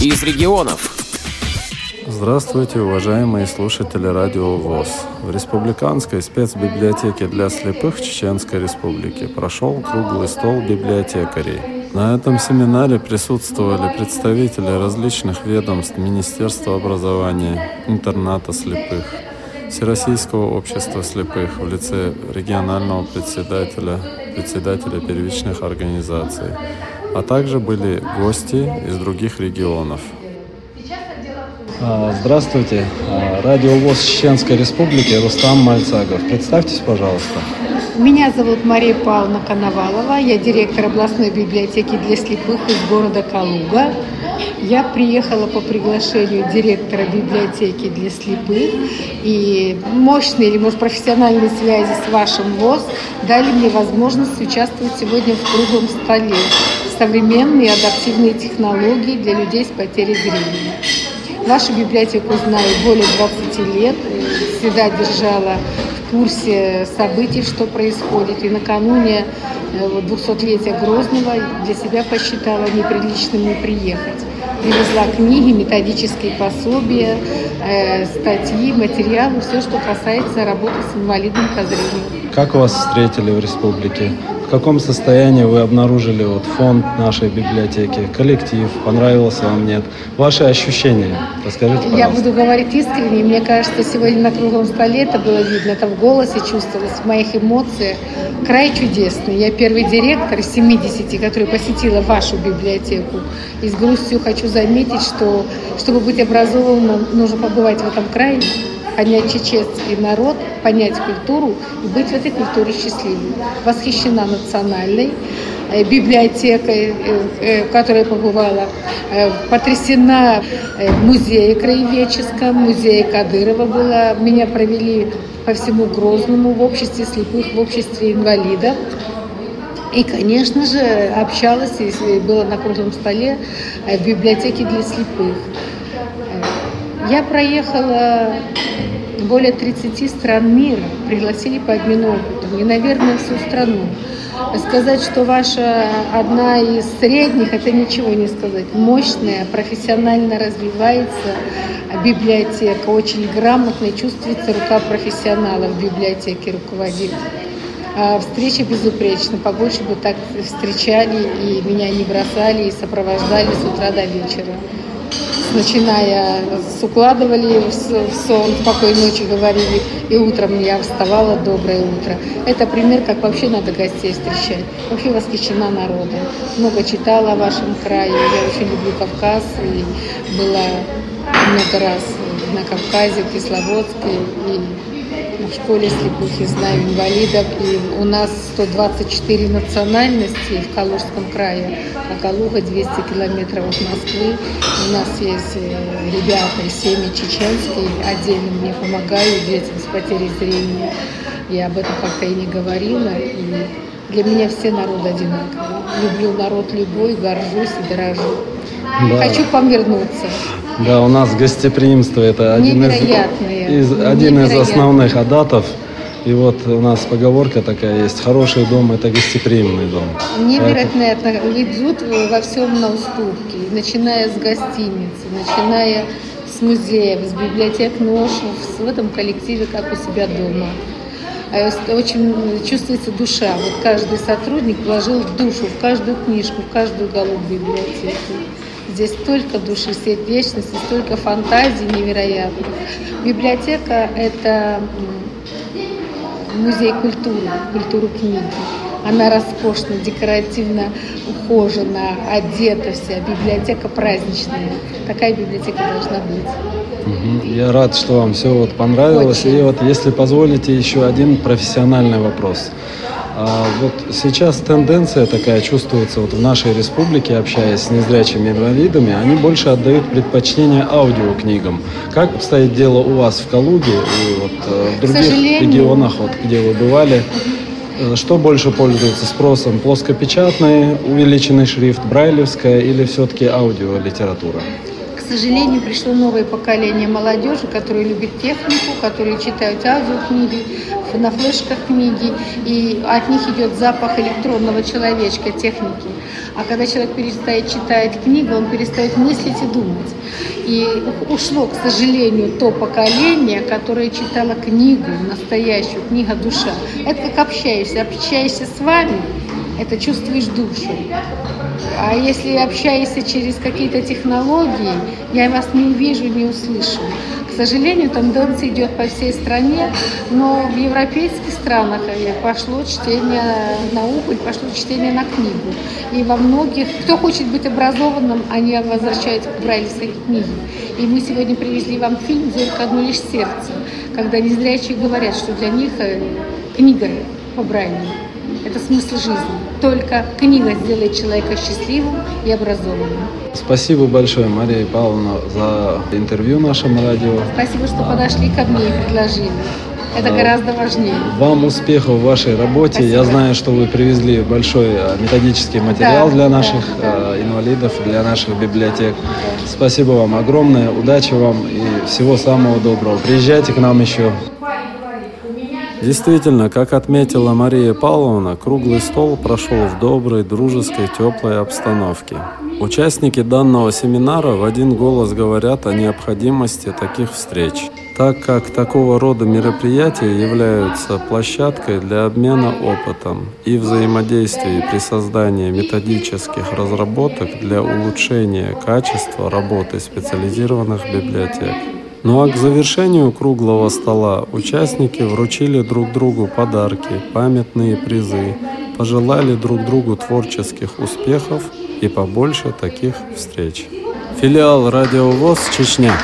из регионов. Здравствуйте, уважаемые слушатели Радио ВОЗ. В Республиканской спецбиблиотеке для слепых Чеченской Республики прошел круглый стол библиотекарей. На этом семинаре присутствовали представители различных ведомств Министерства образования, интерната слепых, Всероссийского общества слепых в лице регионального председателя, председателя первичных организаций, а также были гости из других регионов. А, здравствуйте. А, радио ВОЗ Чеченской Республики Рустам Мальцагов. Представьтесь, пожалуйста. Меня зовут Мария Павловна Коновалова. Я директор областной библиотеки для слепых из города Калуга. Я приехала по приглашению директора библиотеки для слепых. И мощные или, может, профессиональные связи с вашим ВОЗ дали мне возможность участвовать сегодня в круглом столе современные адаптивные технологии для людей с потерей зрения. Вашу библиотеку знаю более 20 лет, всегда держала в курсе событий, что происходит. И накануне 200-летия э, Грозного для себя посчитала неприличным не приехать. Привезла книги, методические пособия, э, статьи, материалы, все, что касается работы с инвалидом по зрению. Как вас встретили в республике? В каком состоянии вы обнаружили вот фонд нашей библиотеки, коллектив, понравился вам, нет? Ваши ощущения, расскажите, пожалуйста. Я буду говорить искренне, мне кажется, сегодня на круглом столе это было видно, это в голосе чувствовалось, в моих эмоциях. Край чудесный. Я первый директор из 70, который посетила вашу библиотеку. И с грустью хочу заметить, что чтобы быть образованным, нужно побывать в этом крае, понять чеченский народ, понять культуру и быть в этой культуре счастливым. Восхищена национальной э, библиотекой, э, э, в которой побывала, потрясена музеем краеведческом, музее Кадырова была. Меня провели по всему Грозному в обществе слепых, в обществе инвалидов. И, конечно же, общалась, если было на круглом столе, в библиотеке для слепых. Я проехала более 30 стран мира, пригласили по обмену опытом, и, наверное, всю страну. Сказать, что ваша одна из средних, это ничего не сказать. Мощная, профессионально развивается библиотека, очень грамотная, чувствуется рука профессионала в библиотеке руководит. А встреча безупречна, побольше бы так встречали, и меня не бросали, и сопровождали с утра до вечера начиная с укладывали в сон, спокойной ночи говорили, и утром я вставала, доброе утро. Это пример, как вообще надо гостей встречать. Вообще восхищена народом. Много читала о вашем крае, я очень люблю Кавказ, и была много раз на Кавказе, в Кисловодске, и в школе слепых, я знаю инвалидов, и у нас 124 национальности в Калужском крае, а Калуга 200 километров от Москвы. У нас есть э, ребята из семьи чеченские, отдельно мне помогают детям с потерей зрения. Я об этом как-то и не говорила, и для меня все народы одинаковые. Люблю народ любой, горжусь и дорожу. Да. Хочу к вам вернуться. Да, у нас гостеприимство это один из, из, один из основных адатов. И вот у нас поговорка такая есть, хороший дом – это гостеприимный дом. Невероятно идут во всем на уступки, начиная с гостиницы, начиная с музеев, с библиотек нож, в этом коллективе, как у себя дома. А очень чувствуется душа. Вот каждый сотрудник вложил душу в каждую книжку, в каждую уголок библиотеки. Здесь столько души, сердечности, столько фантазий невероятных. Библиотека – это музей культуры, культуры книги. Она роскошна, декоративно ухожена, одета вся. Библиотека праздничная. Такая библиотека должна быть. Я рад, что вам все вот понравилось. Очень. И вот, если позволите, еще один профессиональный вопрос. А вот сейчас тенденция такая чувствуется вот в нашей республике, общаясь с незрячими инвалидами, они больше отдают предпочтение аудиокнигам. Как обстоит дело у вас в Калуге и вот э, в других регионах, вот, где вы бывали? Э, что больше пользуется спросом? Плоскопечатный, увеличенный шрифт, брайлевская или все-таки аудиолитература? Сожалению, пришло новое поколение молодежи, которые любят технику, которые читают аудиокниги, на флешках книги, и от них идет запах электронного человечка, техники. А когда человек перестает читать книгу, он перестает мыслить и думать. И ушло, к сожалению, то поколение, которое читало книгу, настоящую, книга душа. Это как общаешься. Общаешься с вами, это чувствуешь душу. А если общаешься через какие-то технологии, я вас не увижу, не услышу. К сожалению, тенденция идет по всей стране, но в европейских странах пошло чтение на ухо пошло чтение на книгу. И во многих, кто хочет быть образованным, они возвращаются к брайлевской книге. И мы сегодня привезли вам фильм «Зорька одно лишь сердце», когда незрячие говорят, что для них э, книга по Брайлю – это смысл жизни. Только книга сделает человека счастливым и образованным. Спасибо большое, Мария Павловна, за интервью в нашем радио. Спасибо, что подошли ко мне и предложили. Это а, гораздо важнее. Вам успехов в вашей работе. Спасибо. Я знаю, что вы привезли большой а, методический материал да, для наших да, да. инвалидов, для наших библиотек. Да. Спасибо вам огромное, удачи вам и всего самого доброго. Приезжайте к нам еще. Действительно, как отметила Мария Павловна, круглый стол прошел в доброй, дружеской, теплой обстановке. Участники данного семинара в один голос говорят о необходимости таких встреч, так как такого рода мероприятия являются площадкой для обмена опытом и взаимодействия при создании методических разработок для улучшения качества работы специализированных библиотек. Ну а к завершению круглого стола участники вручили друг другу подарки, памятные призы, пожелали друг другу творческих успехов и побольше таких встреч. Филиал Радио ВОЗ Чечня.